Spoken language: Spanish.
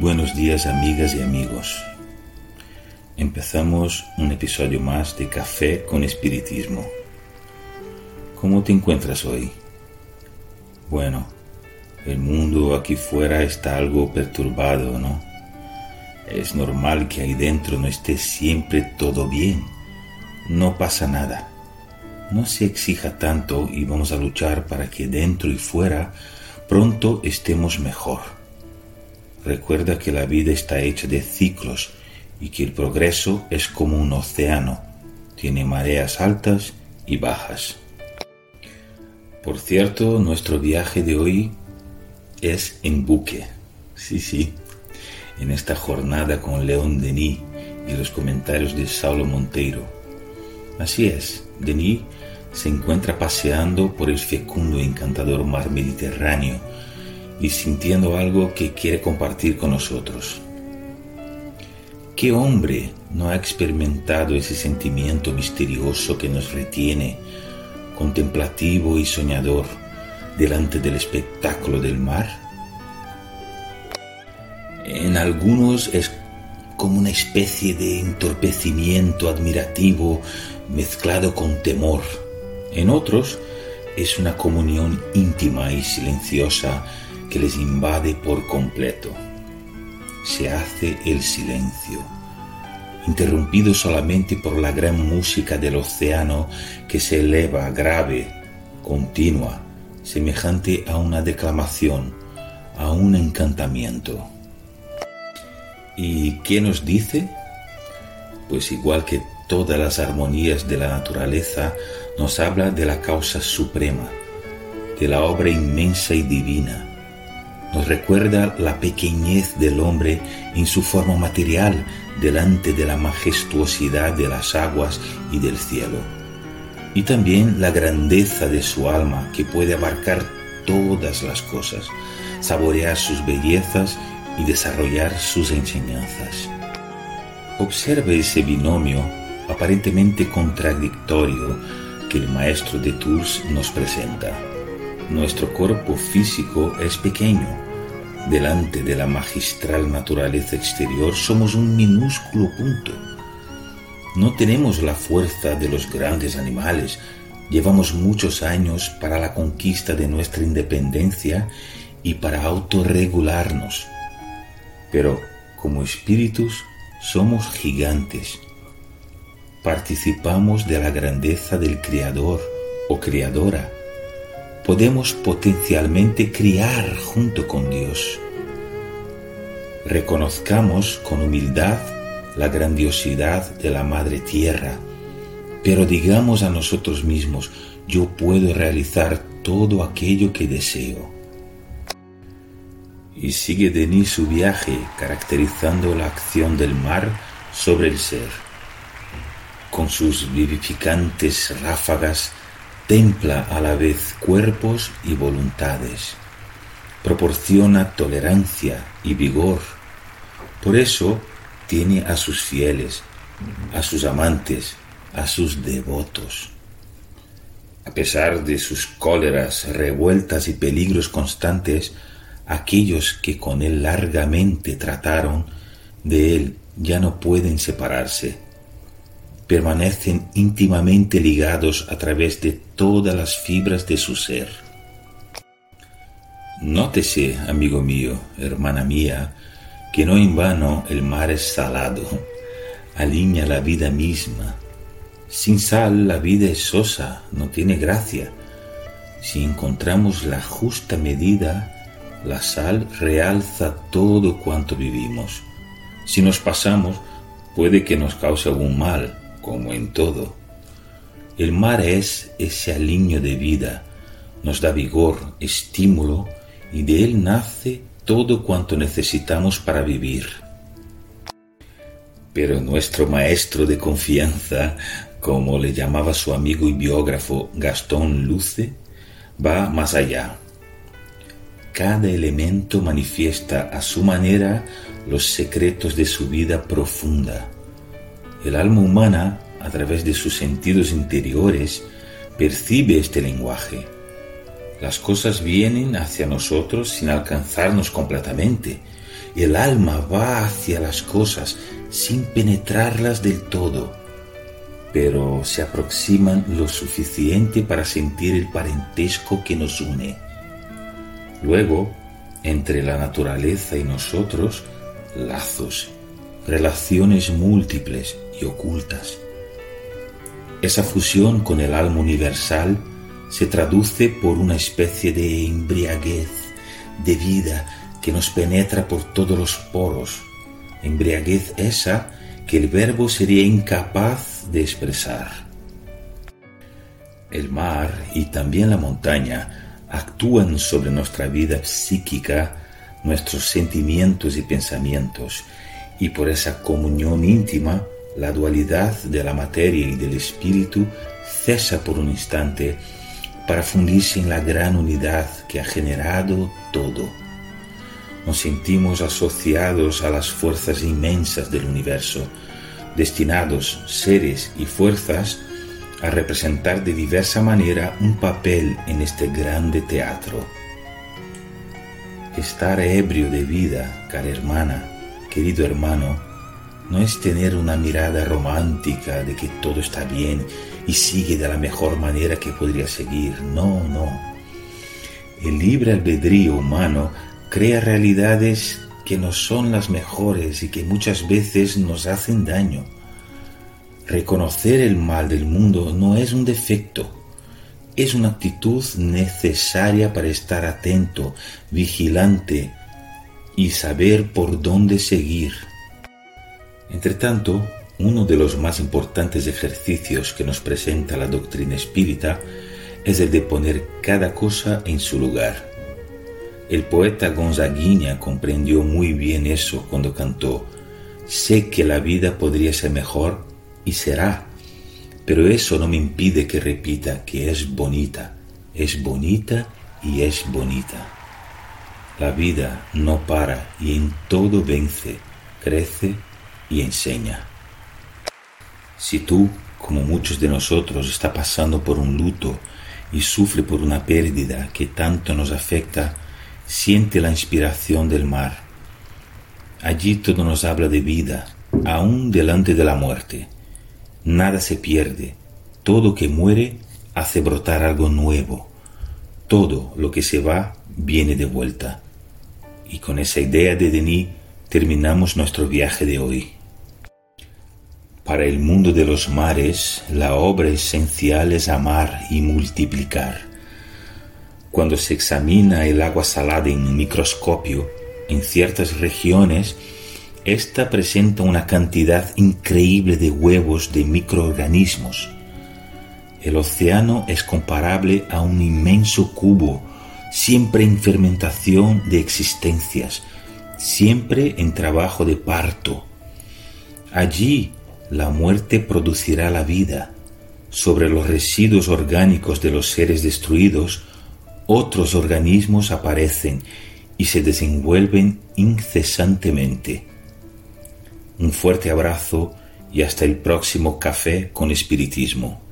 buenos días amigas y amigos. Empezamos un episodio más de Café con Espiritismo. ¿Cómo te encuentras hoy? Bueno, el mundo aquí fuera está algo perturbado, ¿no? Es normal que ahí dentro no esté siempre todo bien. No pasa nada. No se exija tanto y vamos a luchar para que dentro y fuera pronto estemos mejor. Recuerda que la vida está hecha de ciclos y que el progreso es como un océano. Tiene mareas altas y bajas. Por cierto, nuestro viaje de hoy es en buque. Sí, sí. En esta jornada con León Denis y los comentarios de Saulo Monteiro. Así es, Denis se encuentra paseando por el fecundo y encantador mar Mediterráneo y sintiendo algo que quiere compartir con nosotros. ¿Qué hombre no ha experimentado ese sentimiento misterioso que nos retiene, contemplativo y soñador, delante del espectáculo del mar? En algunos es como una especie de entorpecimiento admirativo mezclado con temor en otros es una comunión íntima y silenciosa que les invade por completo. Se hace el silencio, interrumpido solamente por la gran música del océano que se eleva grave, continua, semejante a una declamación, a un encantamiento. ¿Y qué nos dice? Pues igual que todas las armonías de la naturaleza, nos habla de la causa suprema, de la obra inmensa y divina. Nos recuerda la pequeñez del hombre en su forma material delante de la majestuosidad de las aguas y del cielo. Y también la grandeza de su alma que puede abarcar todas las cosas, saborear sus bellezas y desarrollar sus enseñanzas. Observe ese binomio aparentemente contradictorio que el maestro de Tours nos presenta. Nuestro cuerpo físico es pequeño. Delante de la magistral naturaleza exterior somos un minúsculo punto. No tenemos la fuerza de los grandes animales. Llevamos muchos años para la conquista de nuestra independencia y para autorregularnos. Pero como espíritus somos gigantes participamos de la grandeza del Creador o Creadora. Podemos potencialmente criar junto con Dios. Reconozcamos con humildad la grandiosidad de la Madre Tierra, pero digamos a nosotros mismos, yo puedo realizar todo aquello que deseo. Y sigue Denis su viaje caracterizando la acción del mar sobre el ser con sus vivificantes ráfagas, templa a la vez cuerpos y voluntades, proporciona tolerancia y vigor. Por eso tiene a sus fieles, a sus amantes, a sus devotos. A pesar de sus cóleras, revueltas y peligros constantes, aquellos que con él largamente trataron, de él ya no pueden separarse permanecen íntimamente ligados a través de todas las fibras de su ser. Nótese, amigo mío, hermana mía, que no en vano el mar es salado, alinea la vida misma. Sin sal la vida es sosa, no tiene gracia. Si encontramos la justa medida, la sal realza todo cuanto vivimos. Si nos pasamos, puede que nos cause algún mal, como en todo. El mar es ese aliño de vida, nos da vigor, estímulo, y de él nace todo cuanto necesitamos para vivir. Pero nuestro maestro de confianza, como le llamaba su amigo y biógrafo Gastón Luce, va más allá. Cada elemento manifiesta a su manera los secretos de su vida profunda el alma humana, a través de sus sentidos interiores, percibe este lenguaje. Las cosas vienen hacia nosotros sin alcanzarnos completamente, el alma va hacia las cosas sin penetrarlas del todo, pero se aproximan lo suficiente para sentir el parentesco que nos une. Luego, entre la naturaleza y nosotros, lazos, relaciones múltiples y ocultas. Esa fusión con el alma universal se traduce por una especie de embriaguez de vida que nos penetra por todos los poros, embriaguez esa que el verbo sería incapaz de expresar. El mar y también la montaña actúan sobre nuestra vida psíquica, nuestros sentimientos y pensamientos, y por esa comunión íntima, la dualidad de la materia y del espíritu cesa por un instante para fundirse en la gran unidad que ha generado todo. Nos sentimos asociados a las fuerzas inmensas del universo, destinados seres y fuerzas a representar de diversa manera un papel en este grande teatro. Estar ebrio de vida, cara hermana, querido hermano, no es tener una mirada romántica de que todo está bien y sigue de la mejor manera que podría seguir. No, no. El libre albedrío humano crea realidades que no son las mejores y que muchas veces nos hacen daño. Reconocer el mal del mundo no es un defecto, es una actitud necesaria para estar atento, vigilante y saber por dónde seguir. Entre tanto, uno de los más importantes ejercicios que nos presenta la doctrina espírita es el de poner cada cosa en su lugar. El poeta Gonzaguinha comprendió muy bien eso cuando cantó, sé que la vida podría ser mejor y será, pero eso no me impide que repita que es bonita, es bonita y es bonita. La vida no para y en todo vence, crece y enseña. Si tú, como muchos de nosotros, está pasando por un luto y sufre por una pérdida que tanto nos afecta, siente la inspiración del mar. Allí todo nos habla de vida, aún delante de la muerte. Nada se pierde, todo que muere hace brotar algo nuevo. Todo lo que se va viene de vuelta. Y con esa idea de Denis terminamos nuestro viaje de hoy. Para el mundo de los mares, la obra esencial es amar y multiplicar. Cuando se examina el agua salada en microscopio, en ciertas regiones, esta presenta una cantidad increíble de huevos de microorganismos. El océano es comparable a un inmenso cubo, siempre en fermentación de existencias, siempre en trabajo de parto. Allí la muerte producirá la vida. Sobre los residuos orgánicos de los seres destruidos, otros organismos aparecen y se desenvuelven incesantemente. Un fuerte abrazo y hasta el próximo café con espiritismo.